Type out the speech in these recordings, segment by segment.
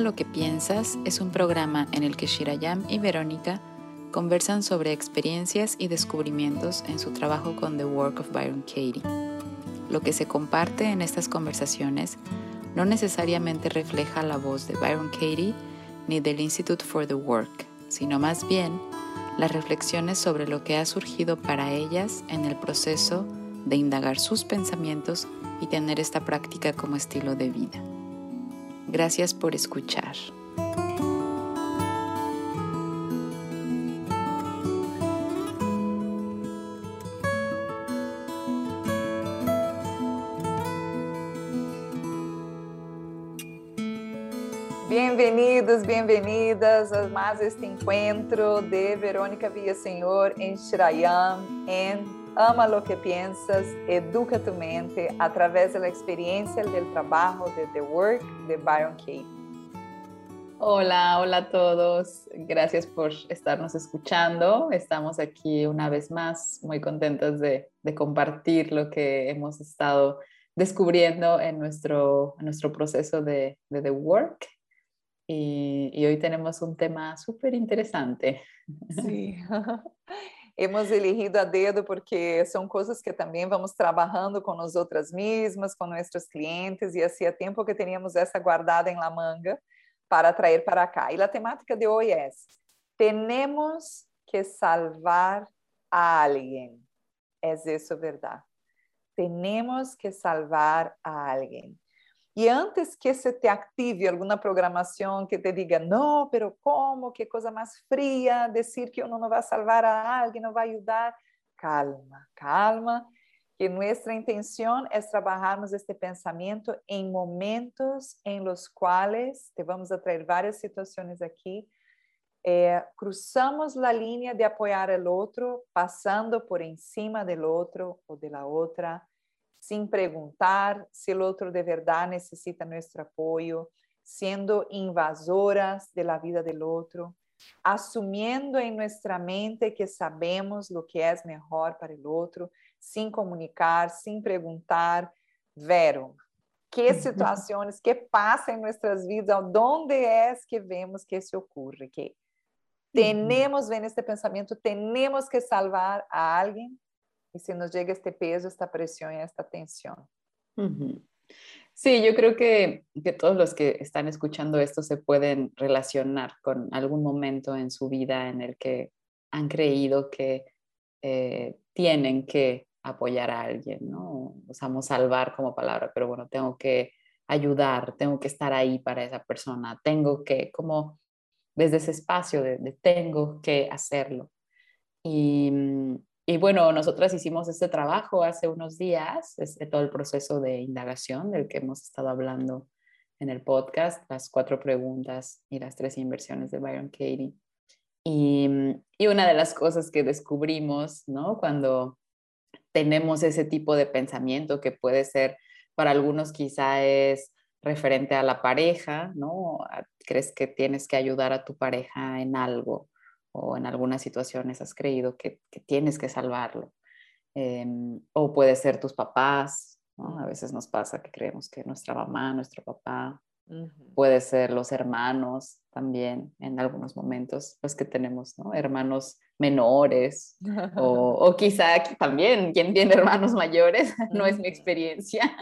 Lo que piensas es un programa en el que Shirayam y Verónica conversan sobre experiencias y descubrimientos en su trabajo con The Work of Byron Katie. Lo que se comparte en estas conversaciones no necesariamente refleja la voz de Byron Katie ni del Institute for the Work, sino más bien las reflexiones sobre lo que ha surgido para ellas en el proceso de indagar sus pensamientos y tener esta práctica como estilo de vida. Gracias por escuchar. Bienvenidos, bienvenidas a más este encuentro de Verónica Villaseñor en Shirayam, en Ama lo que piensas, educa tu mente a través de la experiencia del trabajo de The Work de Byron Katie. Hola, hola a todos. Gracias por estarnos escuchando. Estamos aquí una vez más, muy contentos de, de compartir lo que hemos estado descubriendo en nuestro, en nuestro proceso de, de The Work. Y, y hoy tenemos un tema súper interesante. Sí. hemos elegido a dedo porque são coisas que também vamos trabalhando com nós outras mesmas, com nossos clientes, e há tempo que teníamos essa guardada em la manga para trazer para cá. E a temática de hoje é: temos que salvar a alguém. É isso verdade? Temos que salvar a alguém. E antes que se te active alguma programação que te diga, não, pero como, que coisa mais fría? dizer que uno não vai salvar a alguém, não vai ajudar. Calma, calma, que nossa intenção é trabalharmos este pensamento em momentos em los quais te vamos a várias situações aqui. eh, cruzamos a línea de apoiar o outro, passando por encima do outro ou de la outra sin preguntar si el otro de verdad necesita nuestro apoyo, siendo invasoras de la vida del otro, asumiendo en nuestra mente que sabemos lo que es mejor para el otro, sin comunicar, sin preguntar, Vero, ¿qué situaciones, qué pasa en nuestras vidas? ¿Dónde es que vemos que se ocurre? Que tenemos, ven este pensamiento, tenemos que salvar a alguien y si nos llega este peso, esta presión y esta tensión. Sí, yo creo que, que, todos los que están escuchando esto se pueden relacionar con algún momento en su vida en el que han creído que eh, tienen que apoyar a alguien, ¿no? Usamos salvar como palabra, pero bueno, tengo que ayudar, tengo que estar ahí para esa persona, tengo que, como desde ese espacio de, de tengo que hacerlo. Y, mm, y bueno, nosotras hicimos este trabajo hace unos días, este, todo el proceso de indagación del que hemos estado hablando en el podcast, las cuatro preguntas y las tres inversiones de Byron Katie. Y, y una de las cosas que descubrimos, ¿no? Cuando tenemos ese tipo de pensamiento que puede ser, para algunos quizá es referente a la pareja, ¿no? Crees que tienes que ayudar a tu pareja en algo o en algunas situaciones has creído que, tienes que salvarlo. Em, o puede ser tus papás, A veces nos pasa que creemos que nuestra mamá, nuestro papá, puede ser los hermanos también en algunos momentos, los que tenemos, ¿no? Hermanos menores o, o quizá también quien tiene hermanos mayores, no es mi experiencia.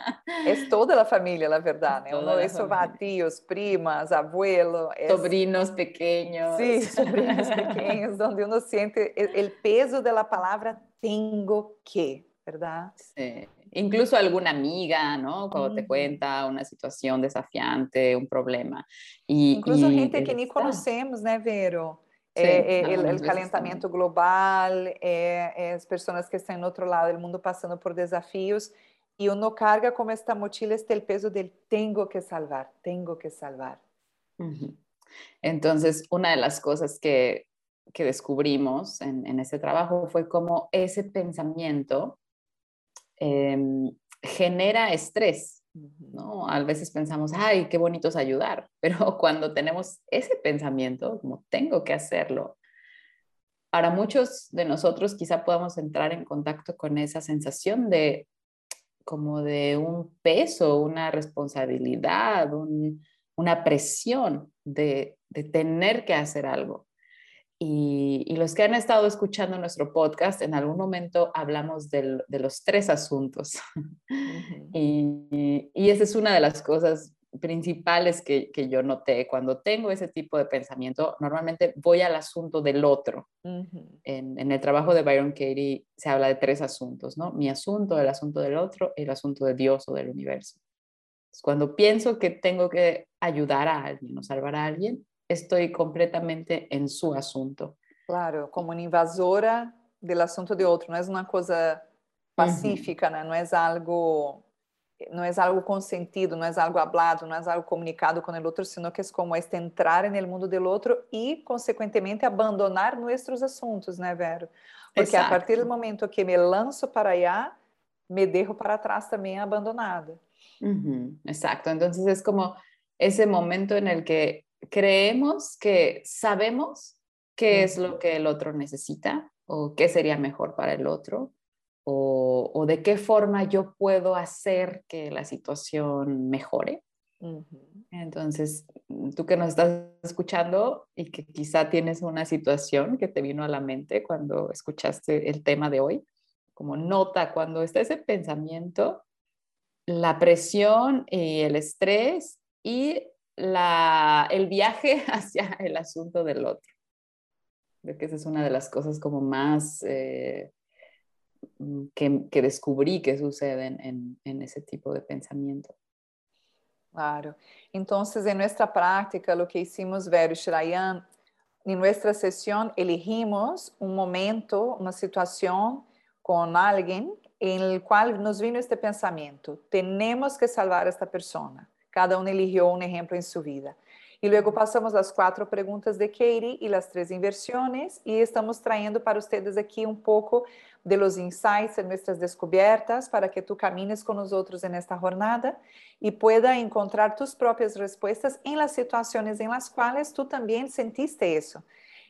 Es toda la familia, la verdad, ¿no? Uno eso va a tíos, primas, abuelos. Sobrinos pequeños. Sí, sobrinos pequeños, donde uno siente el peso de la palabra tengo que, ¿verdad? Sí. Incluso alguna amiga, ¿no? Cuando te cuenta una situación desafiante, un problema. Y, Incluso gente que ni conocemos, ¿no, Vero? É, é, o calentamento global, é, as pessoas que estão no outro lado do mundo passando por desafios e uno carga como esta mochila este el peso del tengo que salvar, tengo que salvar. Entonces, una de las cosas que, que descubrimos en, en este trabajo fue cómo ese pensamiento eh, genera estrés ¿no? A veces pensamos, ay, qué bonito es ayudar, pero cuando tenemos ese pensamiento, como tengo que hacerlo, para muchos de nosotros quizá podamos entrar en contacto con esa sensación de como de un peso, una responsabilidad, un, una presión de, de tener que hacer algo. Y, los que han estado escuchando nuestro podcast, en algún momento hablamos de los tres asuntos. y, y, esa es una de las cosas principales que, que, yo noté. Cuando tengo ese tipo de pensamiento, normalmente voy al asunto del otro. en, en, el trabajo de Byron Katie se habla de tres asuntos, ¿no? Mi asunto, el asunto del otro el asunto de Dios o del universo. Cuando pienso que tengo que ayudar a alguien o salvar a alguien, estoy completamente en su asunto. Claro, como una invasora del asunto de otro, no es una cosa pacífica, ¿no? no es algo no es algo consentido, no es algo hablado, no es algo comunicado con el otro, sino que es como este entrar en el mundo del otro y, consecuentemente, abandonar nuestros asuntos, ¿no, Vero? Porque Exacto. a partir del momento que me lanzo para allá, me dejo para atrás también abandonada. Exacto, entonces es como ese momento en el que creemos que sabemos qué es lo que el otro necesita o qué sería mejor para el otro o, de qué forma yo puedo hacer que la situación mejore. Entonces, tú que nos estás escuchando y que quizá tienes una situación que te vino a la mente cuando escuchaste el tema de hoy, como nota cuando está ese pensamiento, la presión y el estrés y el viaje hacia el asunto del otro. Creo que esa es una de las cosas como más eh, que, que, que suceden en, en, ese tipo de pensamiento. Claro. Entonces, en nuestra práctica, lo que hicimos, Vero Shirayan, en nuestra sesión elegimos un momento, una situación con alguien en el cual nos vino este pensamiento, tenemos que salvar a esta persona. Cada uno eligió un ejemplo en su vida. Y luego pasamos las cuatro preguntas de Katie y las tres inversiones y estamos trayendo para ustedes aquí un poco de los insights de nuestras descubiertas para que tú camines con nosotros en esta jornada y pueda encontrar tus propias respuestas en las situaciones en las cuales tú también sentiste eso.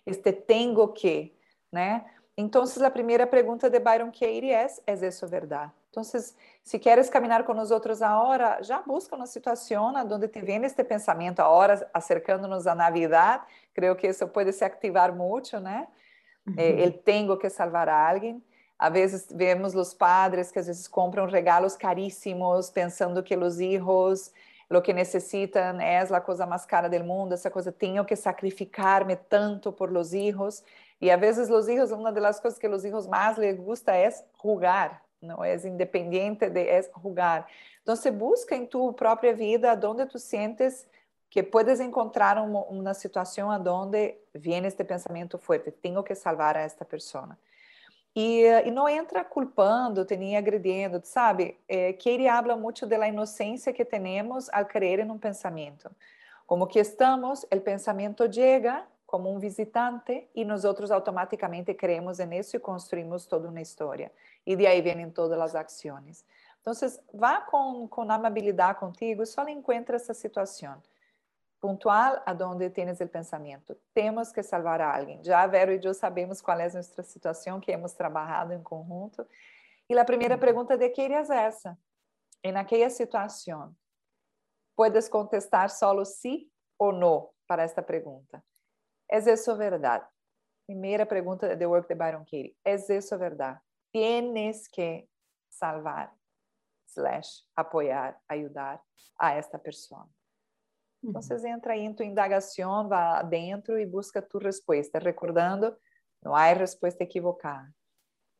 Este tengo que, ¿no? Entonces, la primera pregunta de Byron Katie es, ¿es eso verdad? Então, se queres caminhar com nosotros ahora, já busca uma situação onde te vem este pensamento agora acercando-nos a Navidad. Creio que isso pode se activar muito, né? Eh, uhum. Eh, el que salvar a alguém. Às vezes vemos os padres que às vezes compram regalos caríssimos, pensando que os filhos lo que necessitam é a coisa mais cara do mundo, essa coisa tenho que sacrificar-me tanto por os hijos. E às vezes os filhos, uma das coisas que os hijos mais les gusta é jogar, no es independiente de es jugar. Entonces busca en tu propia vida donde tú sientes que puedes encontrar uma, uma situação onde vem este pensamento fuerte, tenho que salvar a esta persona. E, e não entra culpando, nem agredindo, sabe? É, que ele habla muito da inocência que temos ao crer em um pensamento. Como que estamos, o pensamento chega como um visitante e nós outros automaticamente creemos nisso e construímos toda uma história. E de aí vêm todas as ações. Então, vá com, com amabilidade contigo, só encontra essa situação puntual a donde tienes el pensamiento. Temos que salvar a alguien. Ya Vero y yo sabemos cuál es nuestra situación que hemos trabajado en conjunto. Y la primera pregunta de qué es esa. En aquella situación, puedes contestar solo sí o no para esta pregunta. ¿Es eso verdad? Primera pregunta de The Work de Byron Katie. ¿Es eso verdad? Tienes que salvar, slash, apoyar, ayudar a esta persona. Então, você entra em tua indagação, vá dentro e busca tua resposta. Recordando, não há resposta equivocada.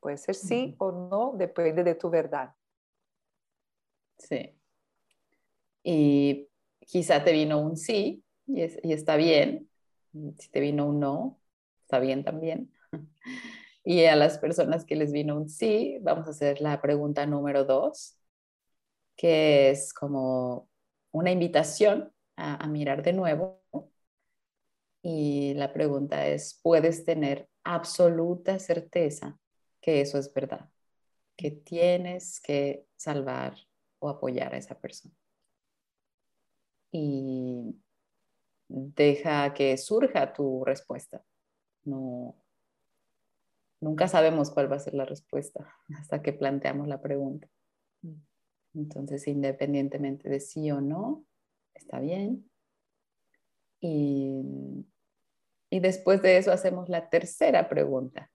Pode ser sim ou não, depende de tu verdade. Sí. Y quizá te vino un sí y, es, y, está bien. Si te vino un no, está bien también. Y a las personas que les vino un sí, vamos a hacer la pregunta número dos, que es como una invitación a, mirar de nuevo. Y la pregunta es, ¿puedes tener absoluta certeza que eso es verdad? Que tienes que salvar o apoyar a esa persona. Y deja que surja tu respuesta. No, nunca sabemos cuál va a ser la respuesta hasta que planteamos la pregunta. Mm. Entonces, independientemente de sí o no, está bien. Y, y después de eso hacemos la tercera pregunta,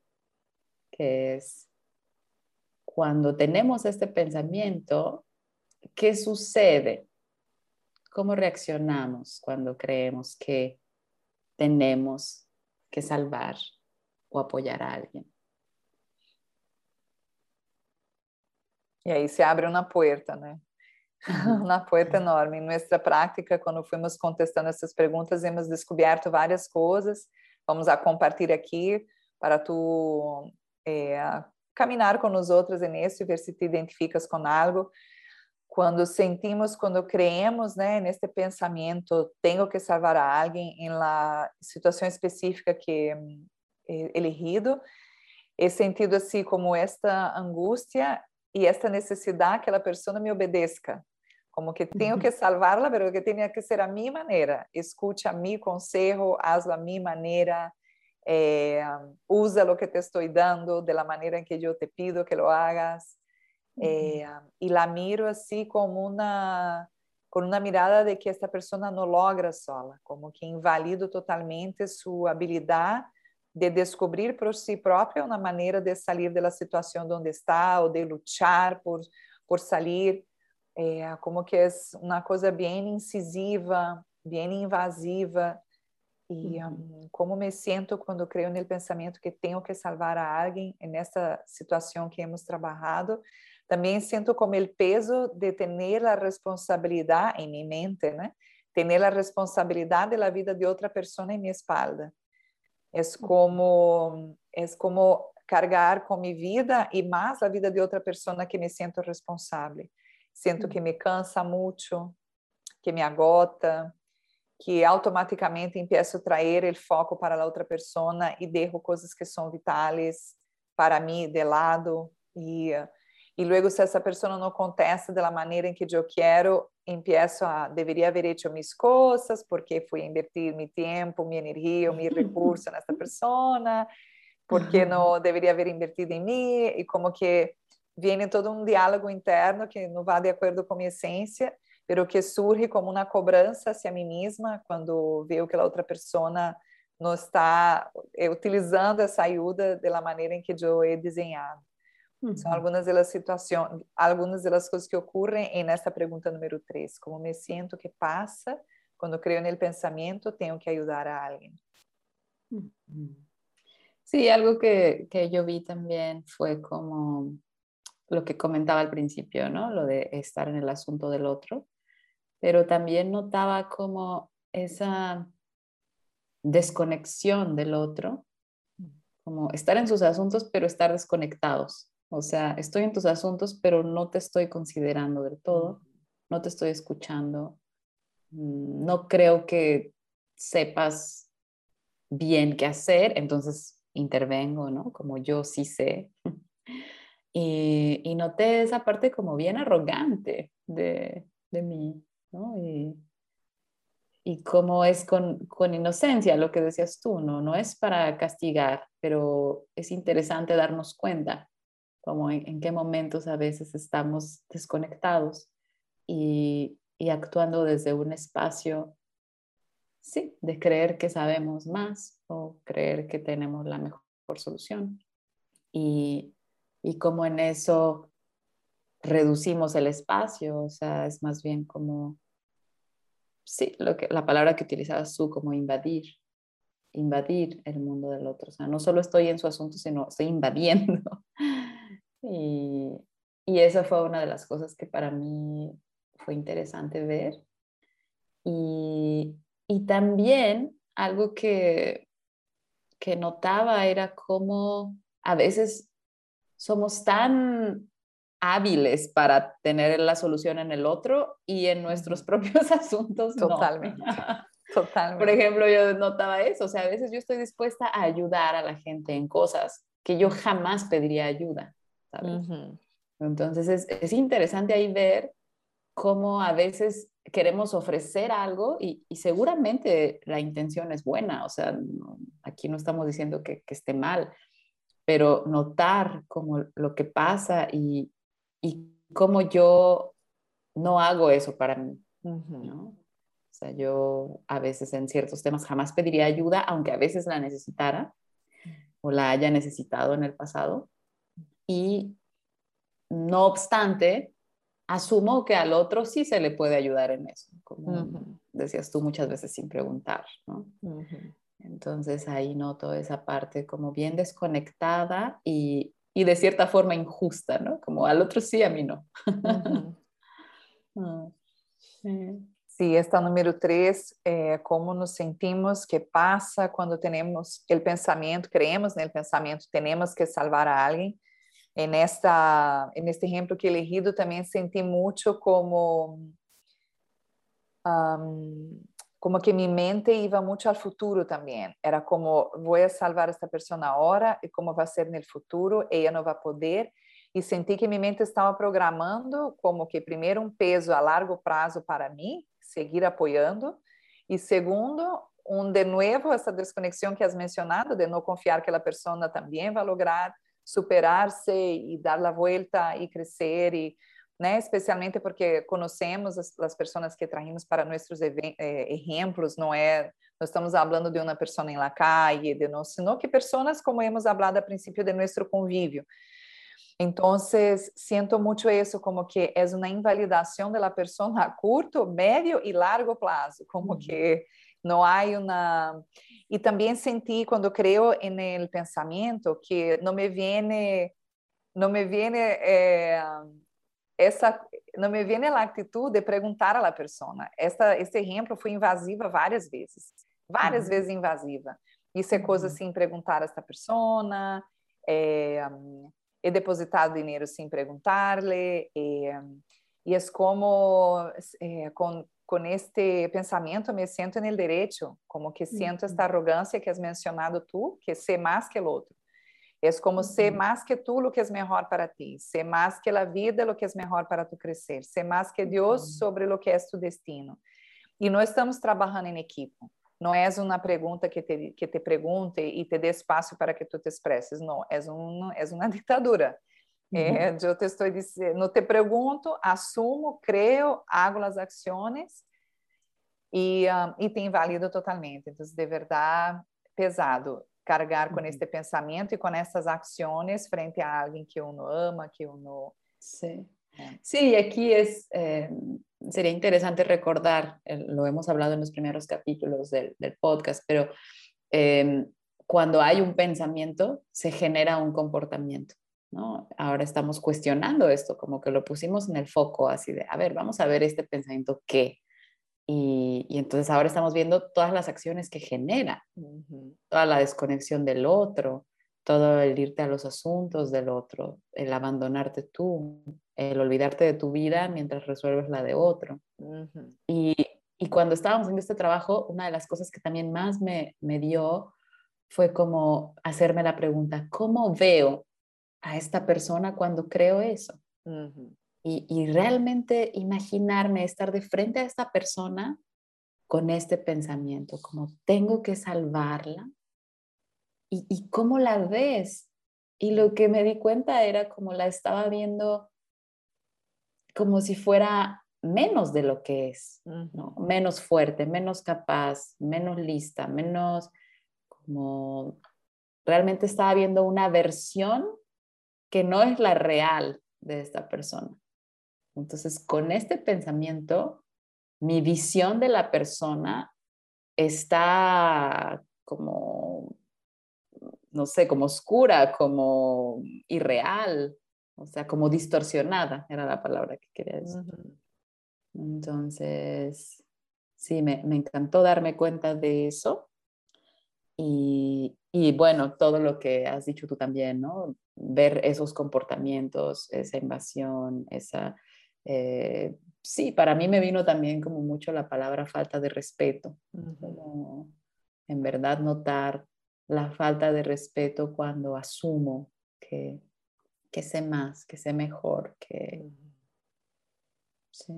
que es, cuando tenemos este pensamiento, ¿qué sucede? ¿Cómo reaccionamos cuando creemos que tenemos que salvar o apoyar a alguien? Y ahí se abre una puerta, ¿no? Una puerta enorme. En nuestra práctica, cuando fuimos contestando essas perguntas, hemos descoberto várias coisas. Vamos a compartilhar aqui para tu é, caminhar com nós outros nisso e ver se te identificas com algo. Quando sentimos, quando creemos, né, neste pensamento, tenho que salvar a alguém em la situação específica que é elegido, é sentido assim como esta angústia e esta necessidade que aquela pessoa me obedeça, como que tenho que salvarla, mas que tenha que ser a minha maneira. Escute a mi consejo, hazlo a mi maneira, eh, usa lo que te estoy dando de la manera en que yo te pido que lo hagas. Eh, y la miro así como una, con una mirada de que esta persona no logra sola, como que invalido totalmente su habilidad de descobrir por si própria uma maneira de sair da situação onde está ou de lutar por, por sair é, como que é uma coisa bem incisiva, bem invasiva. E um, como me sinto quando creio no pensamento que tenho que salvar a alguém nessa situação que hemos trabalhado, também sinto como o peso de ter a responsabilidade em minha mente, né? Ter a responsabilidade da vida de outra pessoa em minha espalda. É como é como carregar com minha vida e mais a vida de outra pessoa que me sinto responsável. Siento que me cansa muito, que me agota, que automaticamente empiezo a traer o foco para a outra pessoa e derro coisas que são vitais para mim de lado e e luego se essa pessoa não contesta da maneira em que eu quero, empiezo a, deveria haber hecho mis cosas, porque fui a invertir mi tiempo, mi energía, mi recurso en esta persona, porque no debería haber invertido en mí, y como que viene todo un diálogo interno que no va de acuerdo con mi esencia, pero que surge como una cobrança hacia mí misma cuando veo que la otra persona no está eh, utilizando essa ajuda da maneira em que eu he desenhado. Uhum. São algumas das situações, algumas das coisas que ocorrem nessa pergunta número 3. Como me sinto que passa quando creio no pensamento, tenho que ajudar a alguém. Sí, algo que, que yo vi también fue como lo que comentaba al principio, ¿no? Lo de estar en el asunto del otro, pero también notaba como esa desconexión del otro, como estar en sus asuntos, pero estar desconectados. O sea, estoy en tus asuntos, pero no te estoy considerando del todo, no te estoy escuchando, mm, no creo que sepas bien qué hacer, entonces intervengo, ¿no? Como yo sí sé. Y, y noté esa parte como bien arrogante de, de mí, ¿no? Y, y cómo es con, con, inocencia lo que decías tú, ¿no? No es para castigar, pero es interesante darnos cuenta como en, qué momentos a veces estamos desconectados y, y, actuando desde un espacio, sí, de creer que sabemos más o creer que tenemos la mejor solución. Y, y como en eso reducimos el espacio, o sea, es más bien como, sí, lo que, la palabra que utilizabas tú, como invadir, invadir el mundo del otro, o sea, no solo estoy en su asunto, sino estoy invadiendo. Y, y esa fue una de las cosas que para mí fue interesante ver. Y, y también algo que, que notaba era cómo a veces somos tan hábiles para tener la solución en el otro y en nuestros propios asuntos Totalmente. Totalmente. Por ejemplo, yo notaba eso, o sea, a veces yo estoy dispuesta a ayudar a la gente en cosas que yo jamás pediría ayuda, ¿sabes? Entonces es, es, interesante ahí ver cómo a veces queremos ofrecer algo y, y seguramente la intención es buena, o sea, aquí no estamos diciendo que, que esté mal, pero notar como lo que pasa y, y cómo yo no hago eso para mí, ¿no? O sea, yo a veces en ciertos temas jamás pediría ayuda, aunque a veces la necesitara o la haya necesitado en el pasado. Y no obstante, asumo que al otro sí se le puede ayudar en eso, como decías tú muchas veces sin preguntar, ¿no? Entonces ahí noto esa parte como bien desconectada y, de cierta forma injusta, ¿no? Como al otro sí, a mí no. Ah, sí. esta número tres, eh, cómo nos sentimos, qué pasa cuando tenemos el pensamiento, creemos en el pensamiento, tenemos que salvar a alguien. En, esta, en este ejemplo que he elegido también sentí mucho como como que mi mente iba mucho al futuro también. Era como, voy a salvar a esta persona ahora y cómo va a ser en el futuro, ella no va a poder. Y sentí que mi mente estaba programando como que primero un peso a largo plazo para mí, seguir apoyando, y segundo, un de nuevo essa desconexión que has mencionado, de no confiar que la persona también va a lograr superarse y dar la vuelta y crecer y né? Especialmente porque conhecemos as, as pessoas que trazemos para nossos eh, exemplos, não é? Nós estamos falando de uma pessoa em la calle, de não, sino que pessoas como hemos falado a princípio de nosso convívio. Então, sinto muito isso como que é uma invalidação da pessoa a curto, médio e largo prazo, como uhum. Que não há uma e também senti quando creio no pensamento que não me viene não me viene eh, essa não me viene a atitude de perguntar à pessoa. Esta, esse exemplo foi invasiva várias vezes, várias uhum. vezes invasiva. Isso é coisa assim, perguntar a esta pessoa, é, é depositar dinheiro sem perguntar-lhe, é, e é como é, com, com este pensamento me sinto no direito, como que sinto esta arrogância que has mencionado tu, que sei mais que o outro. É como ser mais que tu lo que é melhor para ti, ser mais que a vida lo que é melhor para tu crescer, ser mais que Deus sobre lo que é tu destino. E nós estamos trabalhando em equipe. Não é uma pergunta que te, que te pergunte e te dê espaço para que tu te expresses. Não, é, um, é uma ditadura. Uhum. É, eu te estou dizendo, não te pergunto, assumo, creio, hago as ações e, um, e te invalido totalmente. Então, de verdade, pesado cargar com este pensamento e com essas ações frente a alguém que uno ama, que uno... Sí. Sí, aquí es, eh, sería interesante recordar, eh, lo hemos hablado en los primeros capítulos del, del podcast, pero eh, cuando hay un pensamiento, se genera un comportamiento. ¿No? Ahora estamos cuestionando esto, como que lo pusimos en el foco, así de, a ver, vamos a ver este pensamiento, ¿qué? Y, entonces ahora estamos viendo todas las acciones que genera, toda la desconexión del otro, todo el irte a los asuntos del otro, el abandonarte tú, el olvidarte de tu vida mientras resuelves la de otro. y, y, cuando estábamos en este trabajo, una de las cosas que también más me, me dio fue como hacerme la pregunta, ¿cómo veo a esta persona cuando creo eso? y, realmente imaginarme estar de frente a esta persona con este pensamiento, como tengo que salvarla y, cómo la ves. Y lo que me di cuenta era como la estaba viendo como si fuera menos de lo que es, ¿no? menos fuerte, menos capaz, menos lista, menos como realmente estaba viendo una versión que no es la real de esta persona. Entonces, con este pensamiento, mi visión de la persona está como, no sé, como oscura, como irreal, o sea, como distorsionada, era la palabra que quería decir. Entonces, sí, me, encantó darme cuenta de eso. Y, y, bueno, todo lo que has dicho tú también, ¿no? Ver esos comportamientos, esa invasión, esa eh, sí, para mí me vino también como mucho la palabra falta de respeto, en verdad notar la falta de respeto cuando asumo que, que sé más, que sé mejor, que... Sí.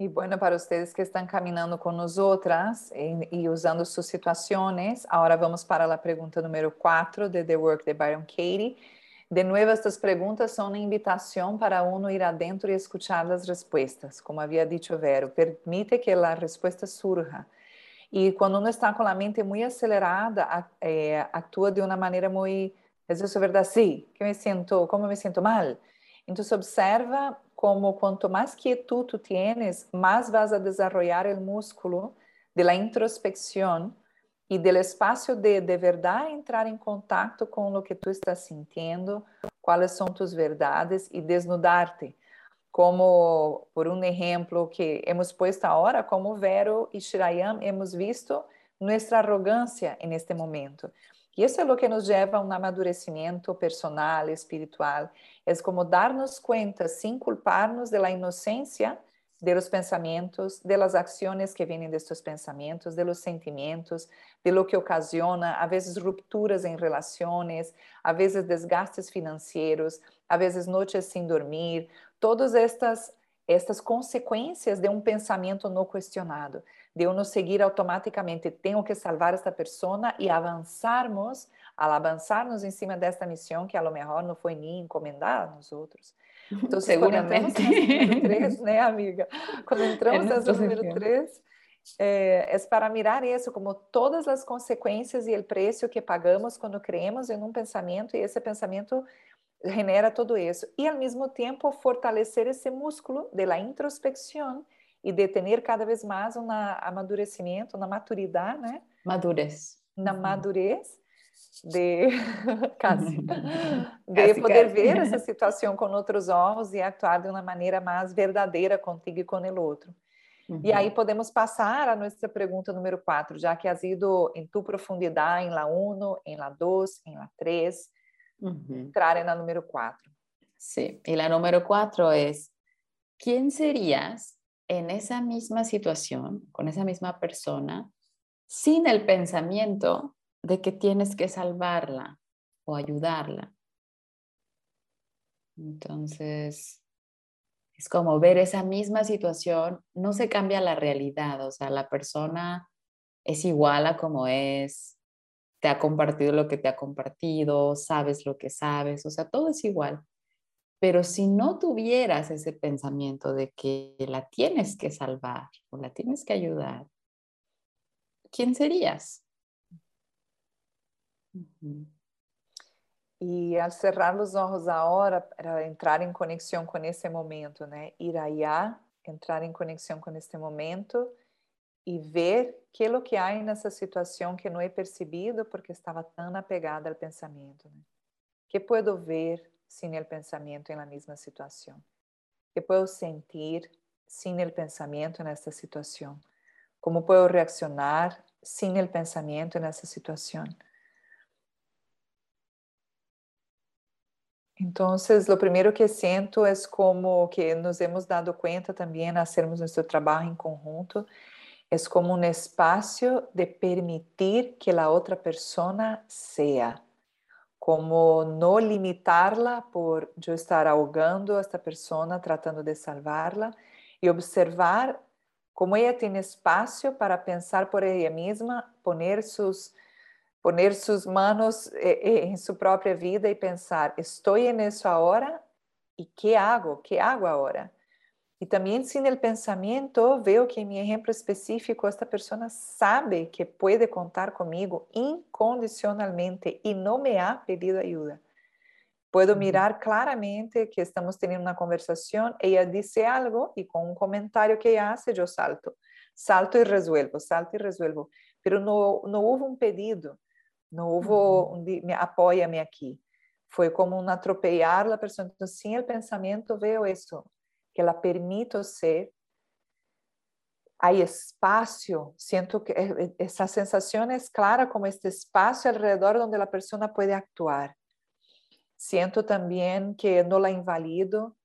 Y bueno, para ustedes que están caminando con nosotras y, usando sus situaciones, ahora vamos para la pregunta número 4 de The Work de Byron Katie. De nuevo, estas preguntas son una invitación para uno ir adentro y escuchar las respuestas. Como había dicho Vero, permite que la respuesta surja. Y cuando uno está con la mente muy acelerada, eh, actúa de una manera muy, ¿es eso verdad? Sí, que me siento, ¿cómo me siento mal? Entonces observa como cuanto más quietud tú tienes, más vas a desarrollar el músculo de la introspección y del espacio de de verdad entrar en contacto con lo que tú estás sintiendo, cuáles son tus verdades y desnudarte. Como, por un ejemplo que hemos puesto ahora, como Vero y Shirayam hemos visto nuestra arrogancia en este momento. Y eso es lo que nos lleva a un amadurecimiento personal, espiritual. Es como darnos cuenta, sin culparnos de la inocencia, de los pensamientos, de las acciones que vienen de estos pensamientos, de los sentimientos, de lo que ocasiona a veces rupturas en relaciones, a veces desgastes financieros, a veces noches sin dormir, todas estas estas consequências de um pensamento não questionado, de uno seguir automaticamente, tenho que salvar esta pessoa e avançarmos, al avançarmos em cima desta missão que a lo mejor não foi nem encomendada a nós outros. Então, seguramente. número 3, né, amiga? Quando entramos no número 3, é, é para mirar isso como todas as consequências e o preço que pagamos quando creemos em um pensamento e esse pensamento genera todo isso. E ao mesmo tempo fortalecer esse músculo de la introspecção e de ter cada vez mais um amadurecimento, uma maturidade, né? Madurez. Na madurez de casi, de poder ver essa situação com outros olhos e actuar de uma maneira mais verdadeira contigo e com o outro. Uhum. E aí podemos passar a nossa pergunta número 4, já que has ido em tu profundidade em la 1, em la 2, em la 3, uhum. entrar en la número 4. Sí, y la número 4 es, ¿quién serías en esa misma situación, con esa misma persona, sin el pensamiento de que tienes que salvarla o ayudarla. Entonces, es como ver esa misma situación, no se cambia la realidad, o sea, la persona es igual a como es, te ha compartido lo que te ha compartido, sabes lo que sabes, o sea, todo es igual. Pero si no tuvieras ese pensamiento de que la tienes que salvar o la tienes que ayudar, ¿quién serías? E ao cerrar os olhos agora, para entrar em conexão com esse momento, né? Ir allá, entrar em conexão com este momento e ver que o que há nessa situação que não é percebido porque estava tão apegada ao pensamento. Né? Que puedo ver sem o pensamento na mesma situação? Que puedo sentir sem o pensamento nessa situação? Como puedo reaccionar sem o pensamento nessa situação? Entonces, lo primero que siento es como que nos hemos dado cuenta también hacermos nuestro trabajo en conjunto, es como un espacio de permitir que la otra persona sea, como no limitarla por estar ahogando a esta persona tratando de salvarla y observar cómo ella tiene espacio para pensar por ella misma, poner sus poner sus manos eh, eh, en su propia vida y pensar, estoy en eso ahora y qué hago, qué hago ahora. Y también sin el pensamiento veo que en mi ejemplo específico esta persona sabe que puede contar conmigo incondicionalmente y no me ha pedido ayuda. Puedo mirar claramente que estamos teniendo una conversación, ella dice algo y con un comentario que ella hace yo salto, salto y resuelvo, salto y resuelvo, pero no, no hubo un pedido, não houve um, me apoia-me aqui. Foi como um atropellar a pessoa. Então, sem o pensamento, veio isso, que ela permite ser. Há espaço, sinto que essa sensação é clara como este espaço alrededor onde a pessoa pode actuar. Sinto também que não la invalido,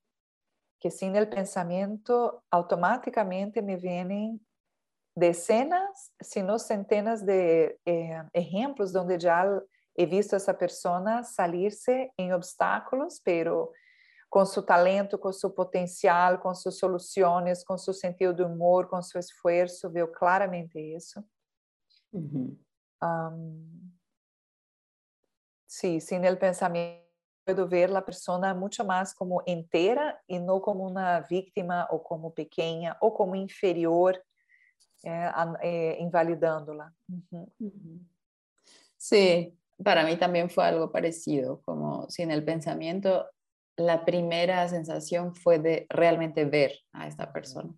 que sem o pensamento, automaticamente me vêm decenas, sino centenas de eh, ejemplos donde ya he visto a esa persona salirse en obstáculos, pero com seu talento, com seu potencial, com suas soluções, com seu sentido de humor, com seu esforço, viu claramente isso. Uhum. Um, sim, sim, no pensamento eu ver a pessoa muito mais como inteira e não como uma vítima ou como pequena ou como inferior, é, é, Sim, Uhum. Uhum. Sí, para mim também foi algo parecido, como si no pensamento la primera sensación fue de realmente ver a esta persona.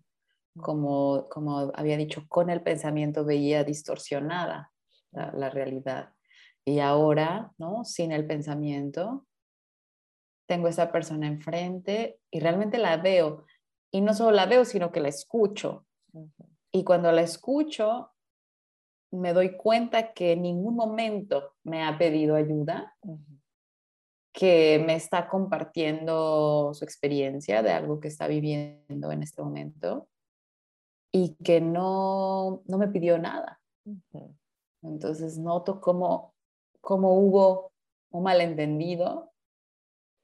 Como, como había dicho, con el pensamiento veía distorsionada la, la realidad. Y ahora, ¿no? Sin el pensamiento, tengo esa persona enfrente y realmente la veo. Y no solo la veo, sino que la escucho. Y cuando la escucho, me doy cuenta que en ningún momento me ha pedido ayuda, que me está compartiendo su experiencia de algo que está viviendo en este momento y que no, no me pidió nada. Entonces noto cómo, cómo hubo un malentendido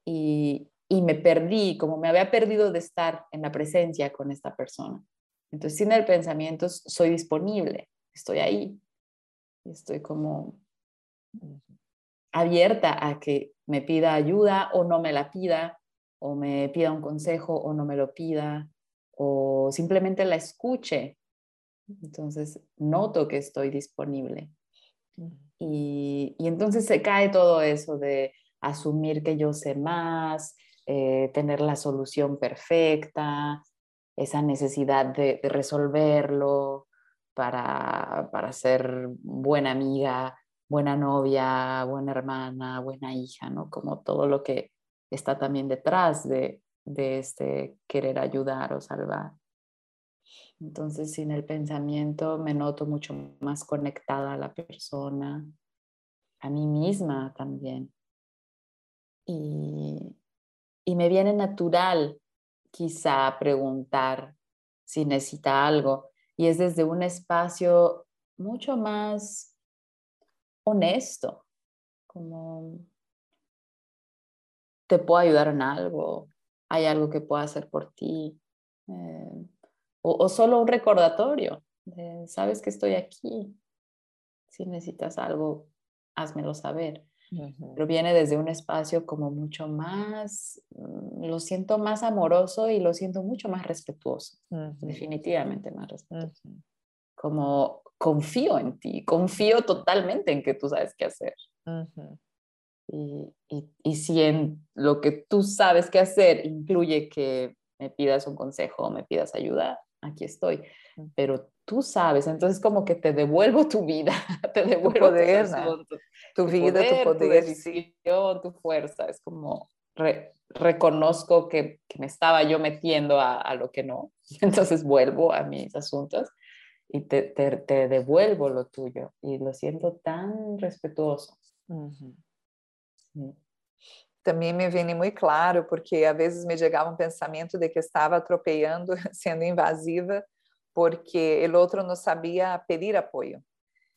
y, y me perdí, como me había perdido de estar en la presencia con esta persona. Entonces, sin el pensamiento, soy disponible, estoy ahí, estoy como abierta a que me pida ayuda o no me la pida, o me pida un consejo o no me lo pida, o simplemente la escuche. Entonces, noto que estoy disponible. Y, y entonces se cae todo eso de asumir que yo sé más, eh, tener la solución perfecta, esa necesidad de, resolverlo para, para, ser buena amiga, buena novia, buena hermana, buena hija, ¿no? Como todo lo que está también detrás de, de este querer ayudar o salvar. Entonces, sin el pensamiento me noto mucho más conectada a la persona, a mí misma también. Y, y me viene natural quizá preguntar si necesita algo. Y es desde un espacio mucho más honesto, como te puedo ayudar en algo, hay algo que pueda hacer por ti, eh, o, solo un recordatorio, sabes que estoy aquí, si necesitas algo, házmelo saber pero viene desde un espacio como mucho más, mm, lo siento más amoroso y lo siento mucho más respetuoso, definitivamente más respetuoso. Como confío en ti, confío totalmente en que tú sabes qué hacer. y, y, y, si en lo que tú sabes qué hacer incluye que me pidas un consejo me pidas ayuda, aquí estoy. Pero tú sabes, entonces como que te devuelvo tu vida, te devuelvo tu poder, tu, vida, tu poder, tu decisión, tu fuerza, es como reconozco que, que, me estaba yo metiendo a, a, lo que no, entonces vuelvo a mis asuntos y te, te, te devuelvo lo tuyo y lo siento tan respetuoso. También me viene muy claro, porque a veces me llegaba um pensamento de que estava atropelando, sendo invasiva, porque o outro não sabia pedir apoio.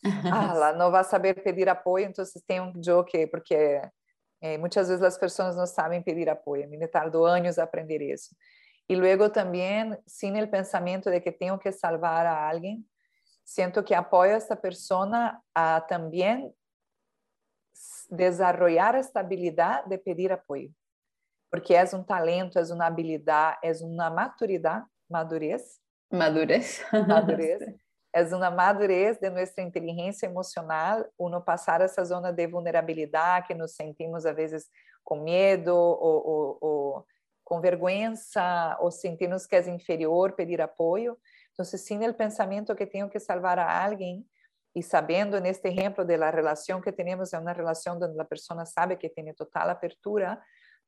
ah, ela não vai saber pedir apoio, então tem um joke, porque eh, muitas vezes as pessoas não sabem pedir apoio. Me tardou anos a aprender isso. E logo também, sem o pensamento de que tenho que salvar a alguém, sinto que apoio esta pessoa a também desarrollar esta habilidade de pedir apoio. Porque é um talento, é uma habilidade, é uma maturidade, madurez, Madurez. Madurez. É uma madurez de nossa inteligência emocional, uno passar essa zona de vulnerabilidade que nos sentimos às vezes com medo ou, ou, ou com vergüenza ou sentirmos que es inferior, pedir apoio. Então, se sim, o pensamento que tenho que salvar a alguém e sabendo neste exemplo da de la que temos é uma relação onde a pessoa sabe que tem total apertura,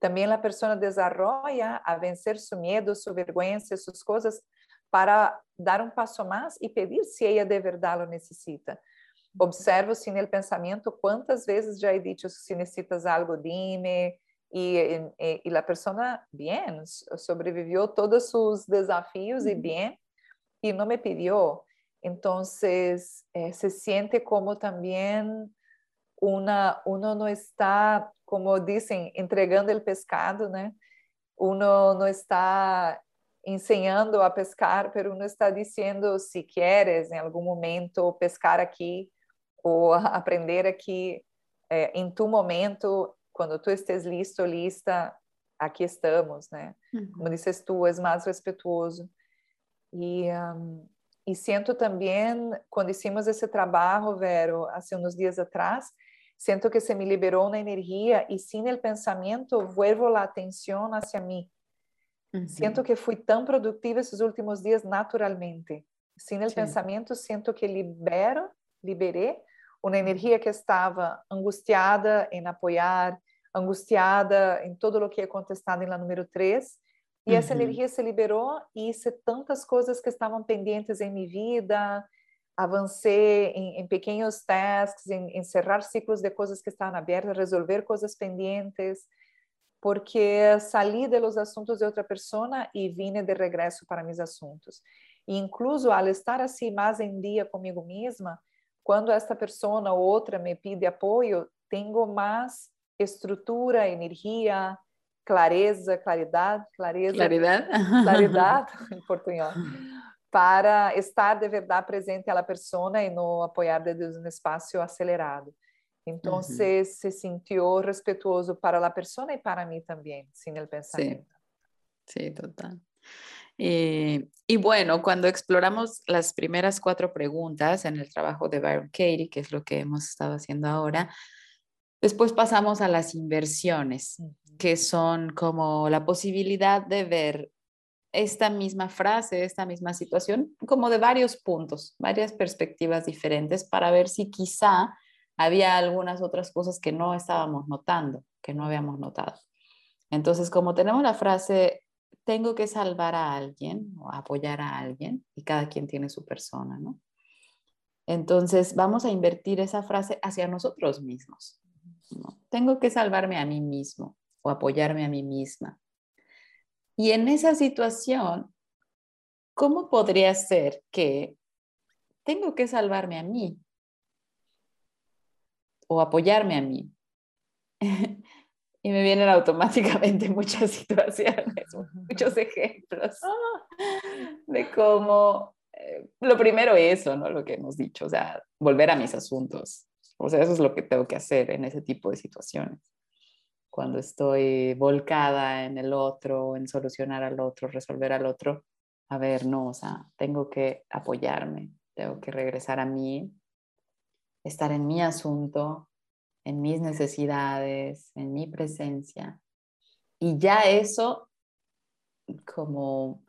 também a pessoa desarrolla a vencer seu medo, sua vergüenza, suas coisas para dar um passo mais e pedir se ela de verdade o necessita. Observo sim, no pensamento, quantas vezes já he dicho, se necessitas algo, dime, e e y la persona bien, todos os desafios e bem e não me pediu então eh, se sente como também uma uno não está, como dizem entregando o pescado, um Uno não está ensinando a pescar, mas uno está dizendo si queres em algum momento, pescar aqui ou aprender aqui eh, em tu momento, quando tu estés listo, lista, aqui estamos, né? Uhum. Como dices tu, és mais respetuoso. E, um, e sinto também, quando hicimos esse trabalho, Vero, assim, uns dias atrás, sinto que se me liberou uma energia e sem o pensamento, vuelvo a atenção hacia mim. Uhum. Sinto que fui tão produtiva esses últimos dias naturalmente. Sem o pensamento, sinto que libero, liberei uma energia que estava angustiada em apoiar, angustiada em todo o que é contestado em lá número 3. E uhum. essa energia se liberou e hice tantas coisas que estavam pendentes em minha vida, avancei em, em pequenos tasks, em encerrar ciclos de coisas que estavam abertas, resolver coisas pendentes, porque saí de los assuntos de outra pessoa e vine de regresso para meus assuntos. E incluso al estar assim mais em dia comigo mesma, quando esta pessoa ou outra me pede apoio, tenho mais estrutura, energia, clareza, claridade, clareza, claridade, claridade em português, para estar de verdade presente à pessoa e não apoiar de Deus no espaço acelerado. Então, uhum. se sentiu respetuoso para a pessoa e para mim também, sem o pensamento. Sim, sí, total. Eh, y bueno, cuando exploramos las primeras cuatro preguntas en el trabajo de Byron Katie, que es lo que hemos estado haciendo ahora, después pasamos a las inversiones, que son como la posibilidad de ver esta misma frase, esta misma situación, como de varios puntos, varias perspectivas diferentes para ver si quizá había algunas otras cosas que no estábamos notando, que no habíamos notado. Entonces, como tenemos la frase tengo que salvar a alguien o apoyar a alguien y cada quien tiene su persona, ¿no? Entonces vamos a invertir esa frase hacia nosotros mismos. Tengo que salvarme a mí mismo o apoyarme a mí misma. Y en esa situación, ¿cómo podría ser que tengo que salvarme a mí o apoyarme a mí? y me vienen automáticamente muchas situaciones, muchos ejemplos de cómo, eh, lo primero eso, ¿no? Lo que hemos dicho, o sea, volver a mis asuntos. O sea, eso es lo que tengo que hacer en ese tipo de situaciones. Cuando estoy volcada en el otro, en solucionar al otro, resolver al otro, a ver, no, o sea, tengo que apoyarme, tengo que regresar a mí, estar en mi asunto, en mis necesidades, en mi presencia. Y ya eso como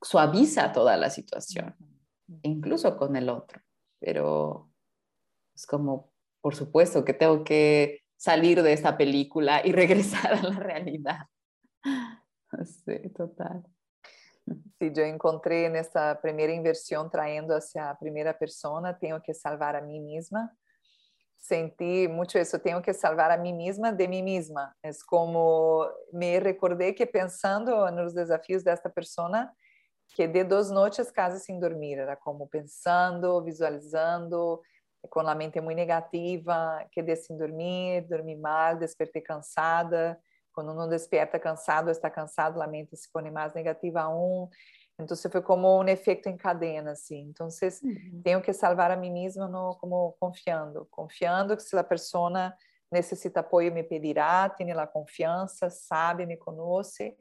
suaviza toda la situación, incluso con el otro. Pero es como, por supuesto, que tengo que salir de esta película y regresar a la realidad. Sí, total. Sí, yo encontré en esta primera inversión trayendo hacia la primera persona, tengo que salvar a mí misma senti muito isso, eu tenho que salvar a mim mesma de mim mesma. É como me recordei que pensando nos desafios desta pessoa, que de duas noites quase sem dormir, era como pensando, visualizando, com a mente muito negativa, que de sem dormir, dormir mal, despertei cansada. Quando não desperta cansado, está cansado, a mente se põe mais negativa aún. Então, foi como um efeito em cadena, assim. Então, uhum. tenho que salvar a mim mesma no, como confiando, confiando que se a pessoa necessita apoio, me pedirá, tem a confiança, sabe, me conhece,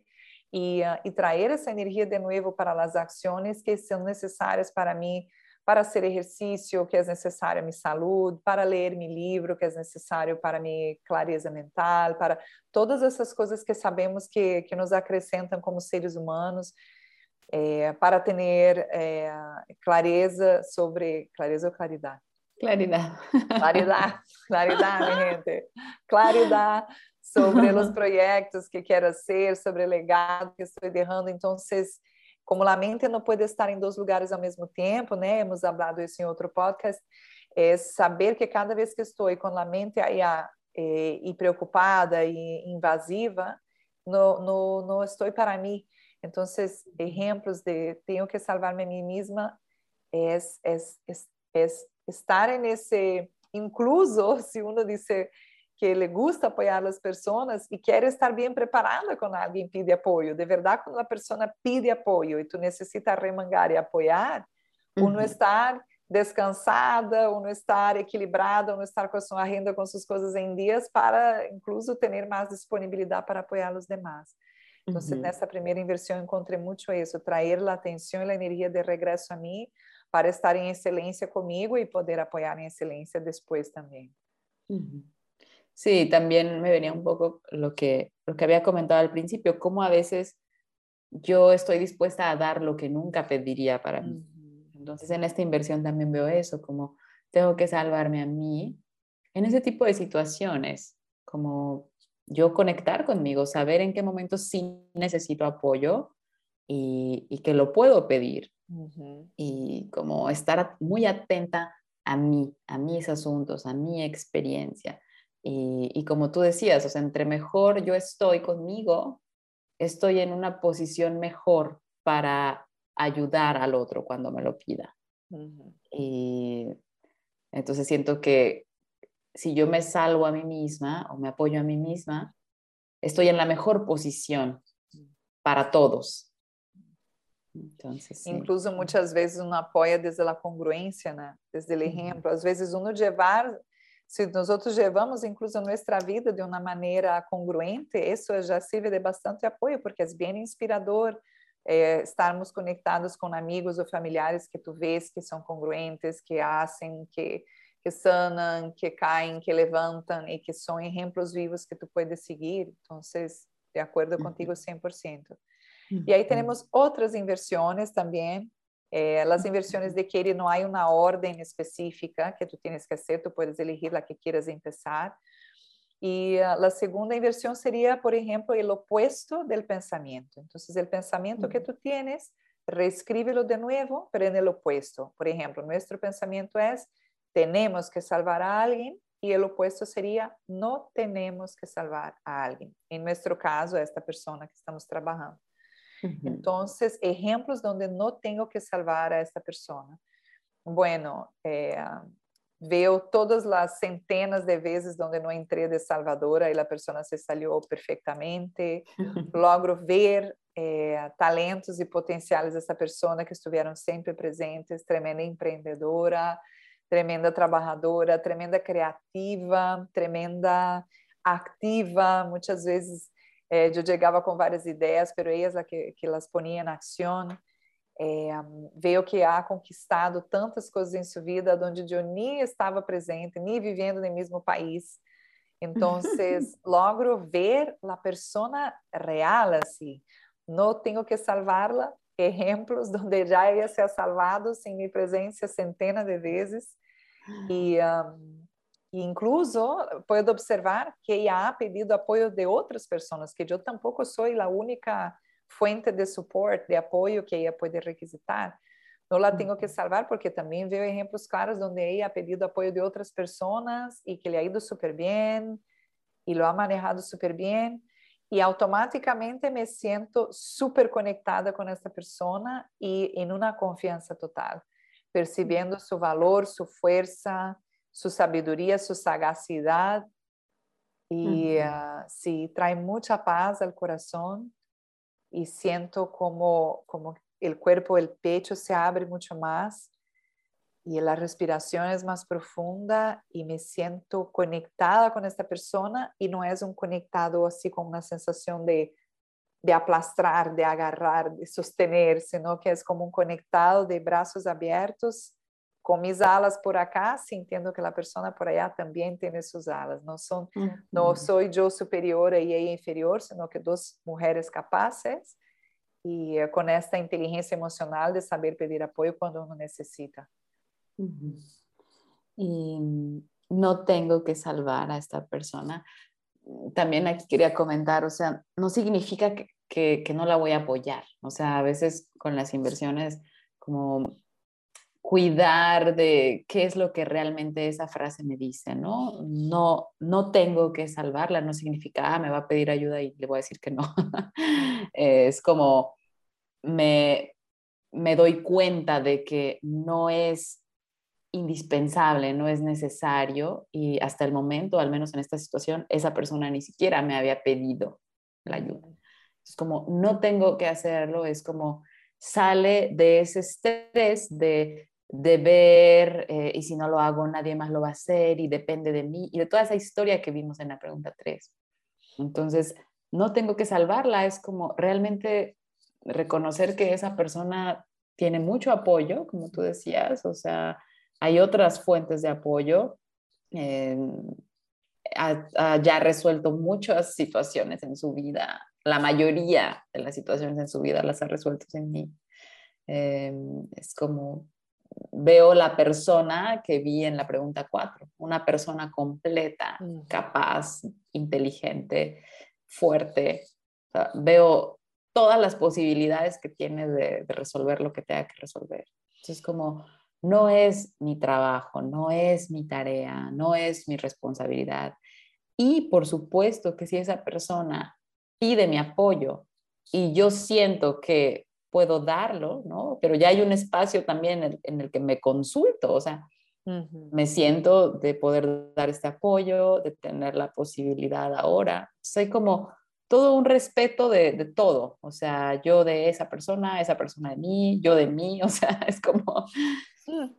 e, uh, e trazer essa energia de novo para as ações que são necessárias para mim, para fazer exercício, que é necessário minha saúde, para ler meu livro, que é necessário para minha clareza mental, para todas essas coisas que sabemos que, que nos acrescentam como seres humanos, é, para ter é, clareza sobre clareza ou claridade? Claridade. Claridade claridade gente. Claridade sobre os projetos que quero ser sobre o legado que estou derrando então como a mente não pode estar em dois lugares ao mesmo tempo né? Hemos falado isso em outro podcast. É saber que cada vez que estou com a mente aí é, e preocupada e invasiva não, não, não estou para mim então, exemplos de tenho que salvar-me a mim mesma é, é, é, é estar nesse, incluso se uno disse que le gusta apoiar as pessoas e quer estar bem preparada quando alguém pede apoio. De verdade, quando a pessoa pede apoio e tu necessita remangar e apoiar, uhum. uno estar descansada, ou não estar equilibrada, ou não estar com a sua renda, com suas coisas em dias, para incluso ter mais disponibilidade para apoiar os demais. Então, uhum. nessa primeira inversão, encontrei muito isso, trazer a atenção e a energia de regresso a mim, para estar em excelência comigo e poder apoiar em excelência depois também. Uhum. Sí, también me venía un poco lo que, lo que había comentado al principio, cómo a veces yo estoy dispuesta a dar lo que nunca pediría para mí. Entonces en esta inversión también veo eso, como tengo que salvarme a mí en ese tipo de situaciones, como yo conectar conmigo, saber en qué momento sí necesito apoyo y, que lo puedo pedir. Y como estar muy atenta a mí, a mis asuntos, a mi experiencia y, como tú decías, o sea, entre mejor yo estoy conmigo, estoy en una posición mejor para ayudar al otro cuando me lo pida. Y entonces siento que si yo me salvo a mí misma o me apoyo a mí misma, estoy en la mejor posición para todos. Entonces, Incluso muchas veces uno apoya desde la congruencia, ¿no? desde el ejemplo. A veces uno llevar se nós outros levamos incluso nossa vida de uma maneira congruente, isso já serve de bastante apoio, porque é bem inspirador é, estarmos conectados com amigos ou familiares que tu vês que são congruentes, que fazem, que, que sanam, que caem, que levantam e que são exemplos vivos que tu puedes seguir. Então, de acordo contigo 100%. E aí temos outras inversões também, Eh, las inversiones de Katie no hay una orden específica que tú tienes que hacer, tú puedes elegir la que quieras empezar. Y uh, la segunda inversión sería, por ejemplo, el opuesto del pensamiento. Entonces, el pensamiento que tú tienes, reescríbelo de nuevo, pero en el opuesto. Por ejemplo, nuestro pensamiento es, tenemos que salvar a alguien, y el opuesto sería, no tenemos que salvar a alguien. En nuestro caso, esta persona que estamos trabajando. Entonces, ejemplos donde no tengo que salvar a esta persona. Bueno, eh, veo todas las centenas de veces donde no entré de salvadora y la persona se salió perfectamente. Logro ver eh, talentos y potenciales de esta persona que estuvieron siempre presentes, tremenda emprendedora, tremenda trabajadora, tremenda creativa, tremenda activa, muchas veces eh, eu chegava com várias ideias, pero ellas la que, que las ponía en acción. Eh, veio que há conquistado tantas coisas em sua vida onde eu nem estava presente, nem vivendo no mesmo país. Então, logro ver a persona real assim. Não tenho que salvá-la. Exemplos onde já ia ser salvado sem minha presença centenas de vezes. E um, incluso puedo observar que ella ha pedido apoyo de otras personas, que yo tampoco soy la única fuente de soporte, de apoyo que ella puede requisitar. No la tengo que salvar porque también veo ejemplos claros donde ella ha pedido apoyo de otras personas y que le ha ido súper bien y lo ha manejado súper bien. Y automáticamente me siento súper conectada con esta persona y en una confianza total, percibiendo su valor, su fuerza, su sabiduría, su sagacidad. Y uh, sí, trae mucha paz al corazón. Y siento como, como el cuerpo, el pecho se abre mucho más. Y la respiración es más profunda. Y me siento conectada con esta persona. Y no es un conectado así con una sensación de, de aplastrar, de agarrar, de sostener, sino que es como un conectado de brazos abiertos com mis alas por acá, sintiendo que a pessoa por allá também tem suas alas. Não sou, uhum. não sou eu superior e ela inferior, sino que duas mulheres capazes e com esta inteligência emocional de saber pedir apoio quando uno necessita. Uhum. E não tenho que salvar a esta persona. También aquí quería comentar, o sea, no significa que, que, que no la voy a apoyar. O sea, a veces con las inversiones, como cuidar de qué es lo que realmente esa frase me dice, ¿no? No, no tengo que salvarla, no significa, ah, me va a pedir ayuda y le voy a decir que no. es como, me, me doy cuenta de que no es indispensable, no es necesario y hasta el momento, al menos en esta situación, esa persona ni siquiera me había pedido la ayuda. Es como, no tengo que hacerlo, es como, sale de ese estrés de deber, eh, y si no lo hago nadie más lo va a hacer y depende de mí, y de toda esa historia que vimos en la pregunta 3. Entonces, no tengo que salvarla, es como realmente reconocer que esa persona tiene mucho apoyo, como tú decías, o sea, hay otras fuentes de apoyo. ha, ya resuelto muchas situaciones en su vida, la mayoría de las situaciones en su vida las ha resuelto sin mí. Em, es como veo la persona que vi en la pregunta 4, una persona completa, mm. capaz, inteligente, fuerte. veo todas las posibilidades que tiene de, resolver lo que tenga que resolver. Entonces, como no es mi trabajo, no es mi tarea, no es mi responsabilidad. Y por supuesto que si esa persona pide mi apoyo y yo siento que puedo darlo, ¿no? Pero ya hay un espacio también en el, que me consulto, o sea, me siento de poder dar este apoyo, de tener la posibilidad ahora. Soy como todo un respeto de, de, todo, o sea, yo de esa persona, esa persona de mí, yo de mí, o sea, es como,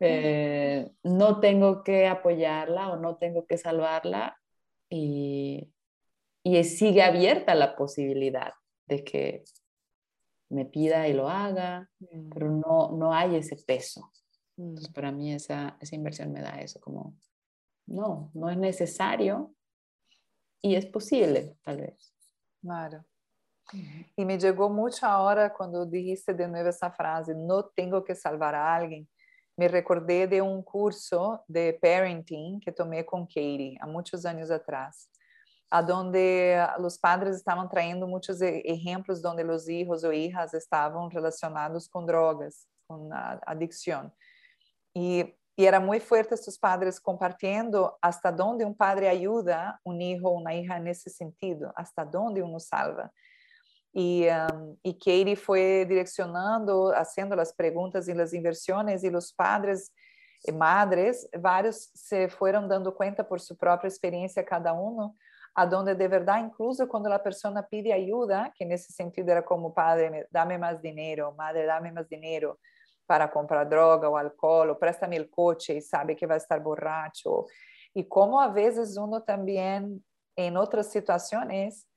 eh, no tengo que apoyarla o no tengo que salvarla y, y sigue abierta la posibilidad de que me pida y lo haga, pero mm. no, no hay ese peso. Entonces, mm. para mí esa, esa inversión me da eso, como, no, no es necesario y es posible, tal vez. Claro. Y me llegó mucho ahora cuando dijiste de nuevo esa frase, no tengo que salvar a alguien. Me recordé de un curso de parenting que tomé con Katie há muchos años atrás donde os padres estavam traindo muitos exemplos onde os hijos ou hijas estavam relacionados com drogas, com adicção. E, e era muito forte esses padres compartilhando hasta onde um padre ajuda um hijo ou uma hija nesse sentido, hasta onde um salva. E, um, e Katie foi direcionando, fazendo as perguntas e as inversões, e os padres e madres, vários se foram dando conta por sua própria experiência, cada um, a donde de verdad, incluso cuando la persona pide ayuda, que en ese sentido era como, padre, dame más dinero, madre, dame más dinero para comprar droga o alcohol, o préstame el coche y sabe que va a estar borracho. Y como a veces uno también en otras situaciones,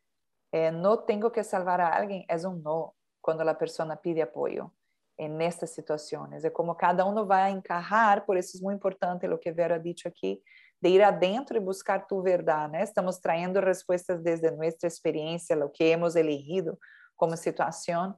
eh, no tengo que salvar a alguien, es un no cuando la persona pide apoyo en estas situaciones. Es como cada uno va a encajar, por eso es muy importante lo que Vera ha dicho aquí, de ir adentro e buscar tu verdade, né? Estamos traindo respostas desde nossa experiência, o que hemos elegido como situação.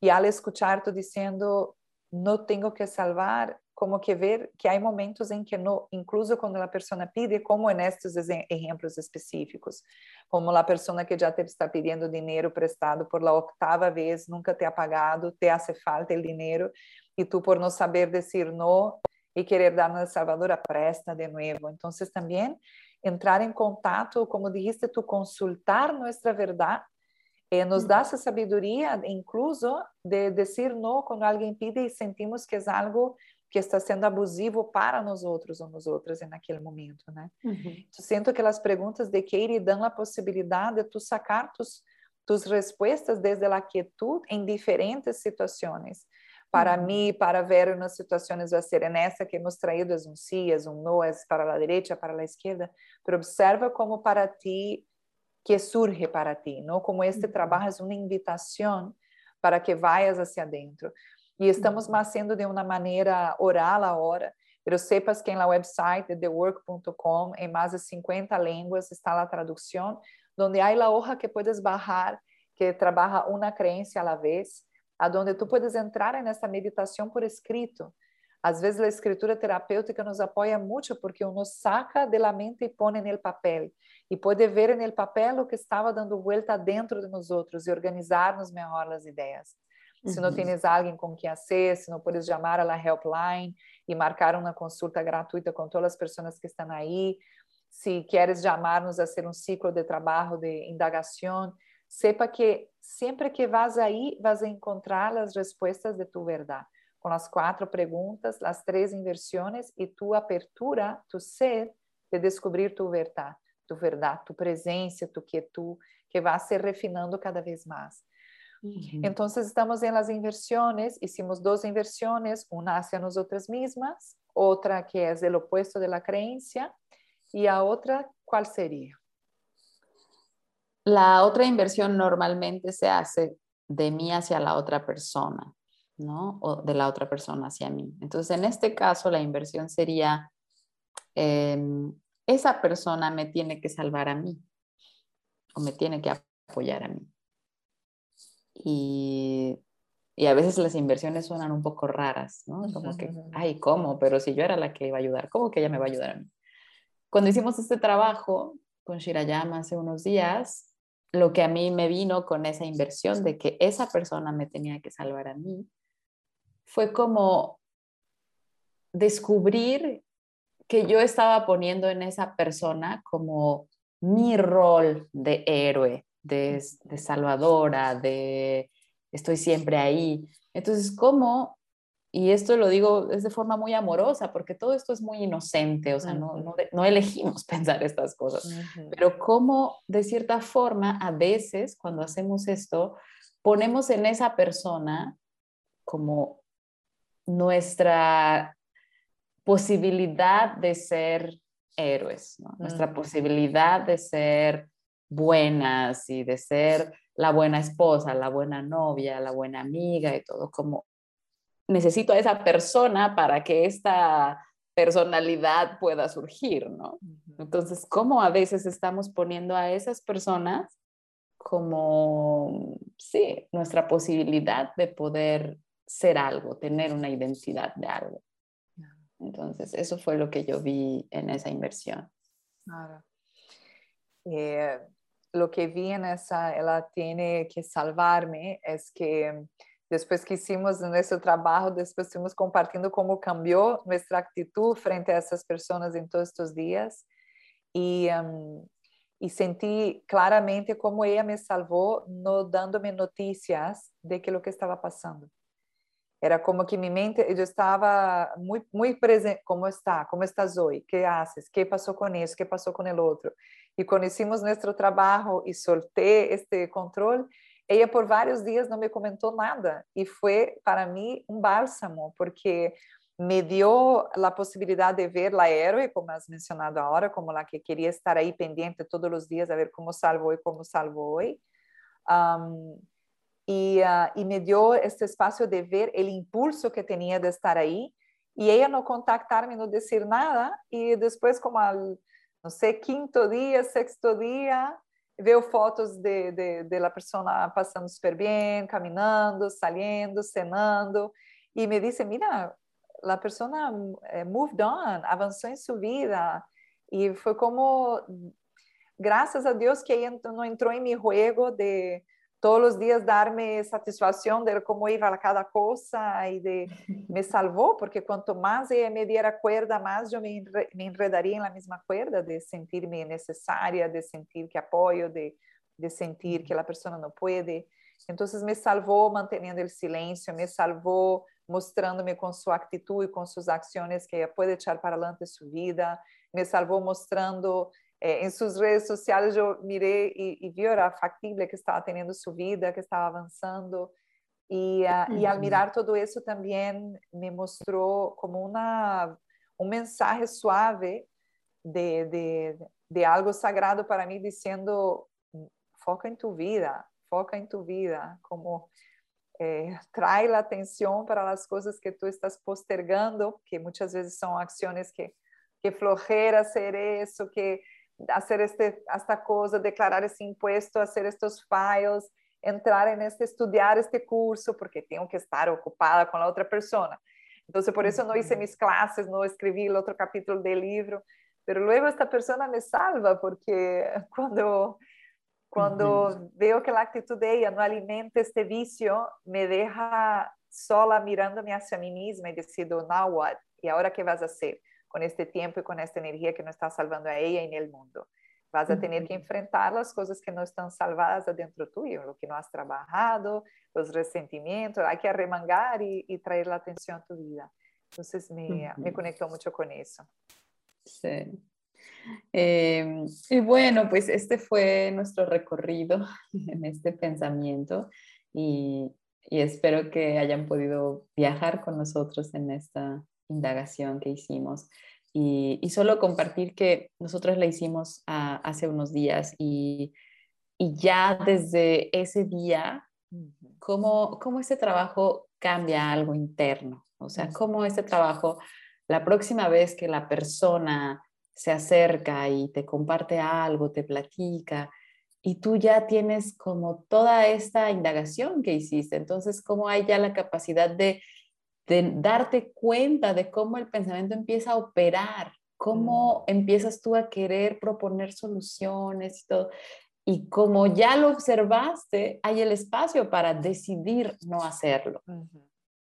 E al escuchar tu dizendo, não tenho que salvar, como que ver que há momentos em que não, incluso quando a pessoa pide, como nestes exemplos específicos, como a pessoa que já te está pedindo dinheiro prestado por la octava vez, nunca te ha pagado, te hace falta o dinheiro, e tu por não saber dizer não, y querer darnos a Salvador presta de nuevo. Entonces también entrar en contacto, como dijiste tú, consultar nuestra verdad, eh, nos da esa sabiduría incluso de decir no cuando alguien pide y sentimos que es algo que está sendo abusivo para nós outros ou nosotras naquele momento, né? Uhum. sinto que as perguntas de Katie dão a possibilidade de tu sacar tus, tus respostas desde a quietud em diferentes situações. Para uhum. mí, para ver unas situaciones va a ser en esta que hemos traído es un sí, es un no, es para la derecha, para la izquierda, pero observa como para ti, que surge para ti, ¿no? Como este uhum. trabajo es una invitación para que vayas hacia adentro. E estamos uhum. haciendo de uma maneira oral agora, pero sepas que en la website de thework.com, en más de 50 lenguas, está la traducción, donde hay la hoja que puedes bajar, que trabaja una creencia a la vez, aonde tu puedes entrar nessa meditação por escrito. Às vezes a escritura terapêutica nos apoia muito porque uno saca de la mente e põe no papel e pode ver no papel o que estava dando vuelta dentro de nós outros e organizar-nos melhor as ideias. Uhum. Se não tens alguém com quem fazer, se não podes chamar a la helpline e marcar uma consulta gratuita com todas as pessoas que estão aí, se queres chamar-nos a ser um ciclo de trabalho de indagação, sepa que sempre que vas aí, vas a encontrar as respostas de tu verdade, com as quatro perguntas, as três inversões e tu apertura, tu ser de descobrir tu verdade, tu verdade, tu presença, tu quietud, que vai se refinando cada vez mais. Entonces estamos en las inversiones, hicimos dos inversiones, una hacia nosotras mismas, otra que es el opuesto de la creencia, y a otra, ¿cuál sería? La otra inversión normalmente se hace de mí hacia la otra persona, ¿no? O de la otra persona hacia mí. Entonces, en este caso, la inversión sería, em, esa persona me tiene que salvar a mí o me tiene que apoyar a mí. Y, a veces las inversiones suenan un poco raras, ¿no? Como que, ay, ¿cómo? Pero si yo era la que iba a ayudar, ¿cómo que ella me va a ayudar a mí? Cuando hicimos este trabajo con Shirayama hace unos días, lo que a mí me vino con esa inversión de que esa persona me tenía que salvar a mí, fue como descubrir que yo estaba poniendo en esa persona como mi rol de héroe, de, salvadora, de estoy siempre ahí. Entonces, ¿cómo? Y esto lo digo es de forma muy amorosa, porque todo esto es muy inocente, o sea, no, no, elegimos pensar estas cosas, pero cómo de cierta forma a veces cuando hacemos esto, ponemos en esa persona como nuestra posibilidad de ser héroes, nuestra posibilidad de ser buenas y de ser la buena esposa, la buena novia, la buena amiga y todo, como necesito a esa persona para que esta personalidad pueda surgir, ¿no? Entonces, ¿cómo a veces estamos poniendo a esas personas como, sí, nuestra posibilidad de poder ser algo, tener una identidad de algo? Entonces, eso fue lo que yo vi en esa inversión. Claro. Eh, lo que vi en esa, ella tiene que salvarme, es que después que hicimos nuestro trabajo, después estuvimos compartiendo cómo cambió nuestra actitud frente a esas personas en todos estos días. Y, um, claramente cómo ella me salvó no dándome noticias de que lo que estaba pasando. Era como que mi mente, yo estaba muy, muy presente, ¿cómo está? ¿Cómo estás hoy? ¿Qué haces? ¿Qué pasó con eso? ¿Qué pasó con el otro? Y cuando hicimos trabajo y solté este control, ela por vários dias não me comentou nada e foi para mim um bálsamo, porque me deu a possibilidade de ver a héroe, como has mencionado agora, como a que queria estar aí pendente todos os dias a ver como salvo e como salvo hoje. Um, e, uh, me deu este espaço de ver o impulso que tinha de estar aí e ela não contactar-me, não dizer nada e depois como al, não sei quinto dia, sexto dia veo fotos de, de, de la persona pasando súper bien, caminando, saliendo, cenando, y me dice, mira, la persona eh, moved on, avanzó en su vida, y fue como, gracias a Dios que ella no entró en mi juego de todos los días darme satisfacción de cómo iba cada cosa y de me salvó, porque cuanto más ella me diera cuerda, más yo me, me enredaría en la misma cuerda de sentirme necesaria, de sentir que apoyo, de, de sentir que la persona no puede. Entonces me salvó manteniendo el silencio, me salvó mostrándome con su actitud y con sus acciones que ella puede echar para adelante su vida, me salvó mostrando eh, en sus redes sociales yo miré y, y vi era factible que estaba teniendo su vida, que estaba avanzando. Y, uh, y, al mirar todo eso también me mostró como una, un mensaje suave de, de, de algo sagrado para mí diciendo, foca en tu vida, foca en tu vida, como eh, trae la atención para las cosas que tú estás postergando, que muchas veces son acciones que, que flojera hacer eso, que hacer, esta coisa, declarar esse imposto, fazer estes files, entrar nesse, estudar este curso, porque tenho que estar ocupada com a outra pessoa. Então, por isso não fiz minhas classes, não escrevi o outro capítulo do livro. Mas luego esta pessoa me salva, porque quando quando uhum. veo que a atitude dela não alimenta este vício, me deixa sola mirando-me hacia mim mesma e decido, now what? E agora que vas a ser? Con este tiempo y con esta energía que no está salvando a ella en el mundo. Vas a tener que enfrentar las cosas que no están salvadas adentro tuyo, lo que no has trabajado, los resentimientos, hay que arremangar y, y traer la atención a tu vida. Entonces me, me conectó mucho con eso. Sí. Eh, y bueno, pues este fue nuestro recorrido en este pensamiento y, y espero que hayan podido viajar con nosotros en esta indagación que hicimos. Y, y solo compartir que nosotros la hicimos hace unos días y, y, ya desde ese día, cómo, cómo ese trabajo cambia algo interno. O sea, cómo ese trabajo, la próxima vez que la persona se acerca y te comparte algo, te platica, y tú ya tienes como toda esta indagación que hiciste. Entonces, ¿cómo hay ya la capacidad de, de darte cuenta de cómo el pensamiento empieza a operar? ¿Cómo mm. empiezas tú a querer proponer soluciones y todo? Y como ya lo observaste, hay el espacio para decidir no hacerlo.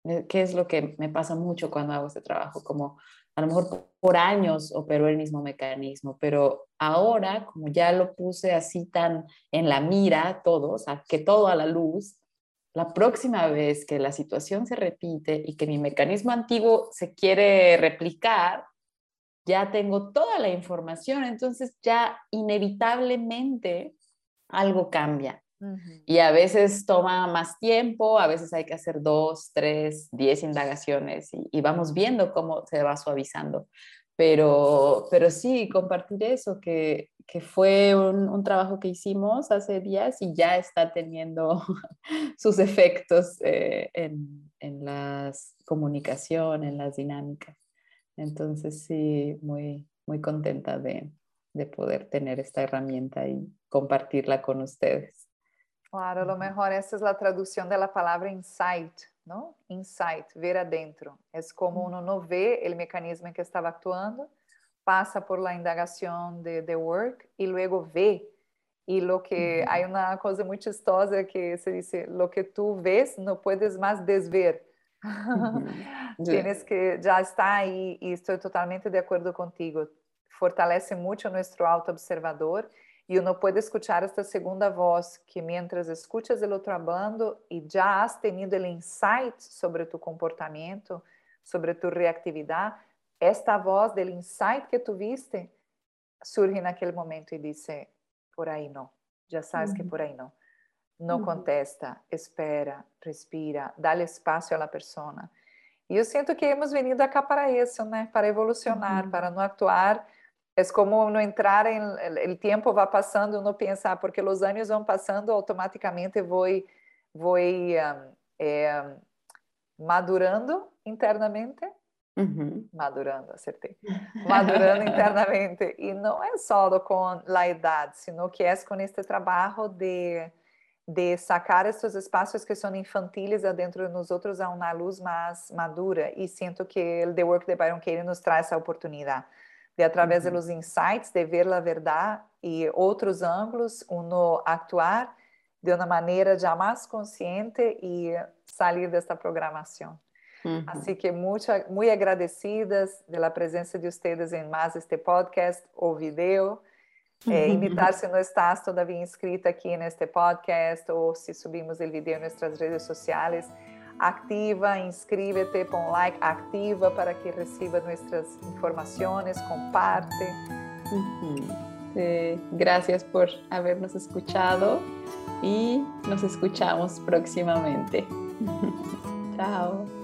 Eh, ¿Qué es lo que me pasa mucho cuando hago este trabajo? Como a lo mejor por años operó el mismo mecanismo, pero ahora, como ya lo puse así tan en la mira todo, o sea, que todo a la luz, la próxima vez que la situación se repite y que mi mecanismo antiguo se quiere replicar, ya tengo toda la información, entonces ya inevitablemente algo cambia. Y a veces toma más tiempo, a veces hay que hacer dos, tres, diez indagaciones y, vamos viendo cómo se va suavizando. Pero, pero sí, compartir eso, que, que fue un, un, trabajo que hicimos hace días y ya está teniendo sus efectos eh, en, en la comunicación, en las dinámicas. Entonces, sí, muy, muy contenta de, de poder tener esta herramienta y compartirla con ustedes. Claro, lo mejor essa é a tradução da palavra insight, ¿no? Insight, ver adentro. É como um novo el mecanismo que estava actuando, passa por la indagação de, de work e luego vê e lo que, uhum. hay una cosa chistosa que se diz, lo que tu vês não puedes mais desver. Uhum. É. Tienes que, está aí e estou totalmente de acordo contigo. Fortalece muito o nosso autoobservador observador y uno puede escuchar esta segunda voz que mientras escuchas el otro hablando y ya has tenido el insight sobre tu comportamiento, sobre tu reactividad, esta voz del insight que tuviste surge en aquel momento y dice, por ahí no, ya sabes que por ahí no. No contesta, espera, respira, dale espacio a la persona. Y yo siento que hemos venido acá para eso, ¿no? Para evolucionar, para no actuar é como não entrar em o tempo vai passando não pensar porque os anos vão passando automaticamente vou vou é, madurando internamente uhum. madurando acertei madurando internamente. E não é só com a idade sino que é com este trabalho de de sacar esses espaços que são infantis adentro de nós outros a uma luz mais madura. E sinto que o The Work de Byron Katie nos traz essa oportunidade de através uhum. dos insights, de ver a verdade e outros ângulos, uno actuar de uma maneira já mais consciente e sair desta programação. Uhum. Assim que muito, muito agradecidas pela presença de vocês em mais este podcast ou vídeo. É, imitar se não estás todavia inscrita aqui neste podcast ou se subimos o vídeo em nossas redes sociais activa, inscríbete, pon like, activa para que reciba nuestras informaciones, comparte. gracias por habernos escuchado y nos escuchamos próximamente. Chao.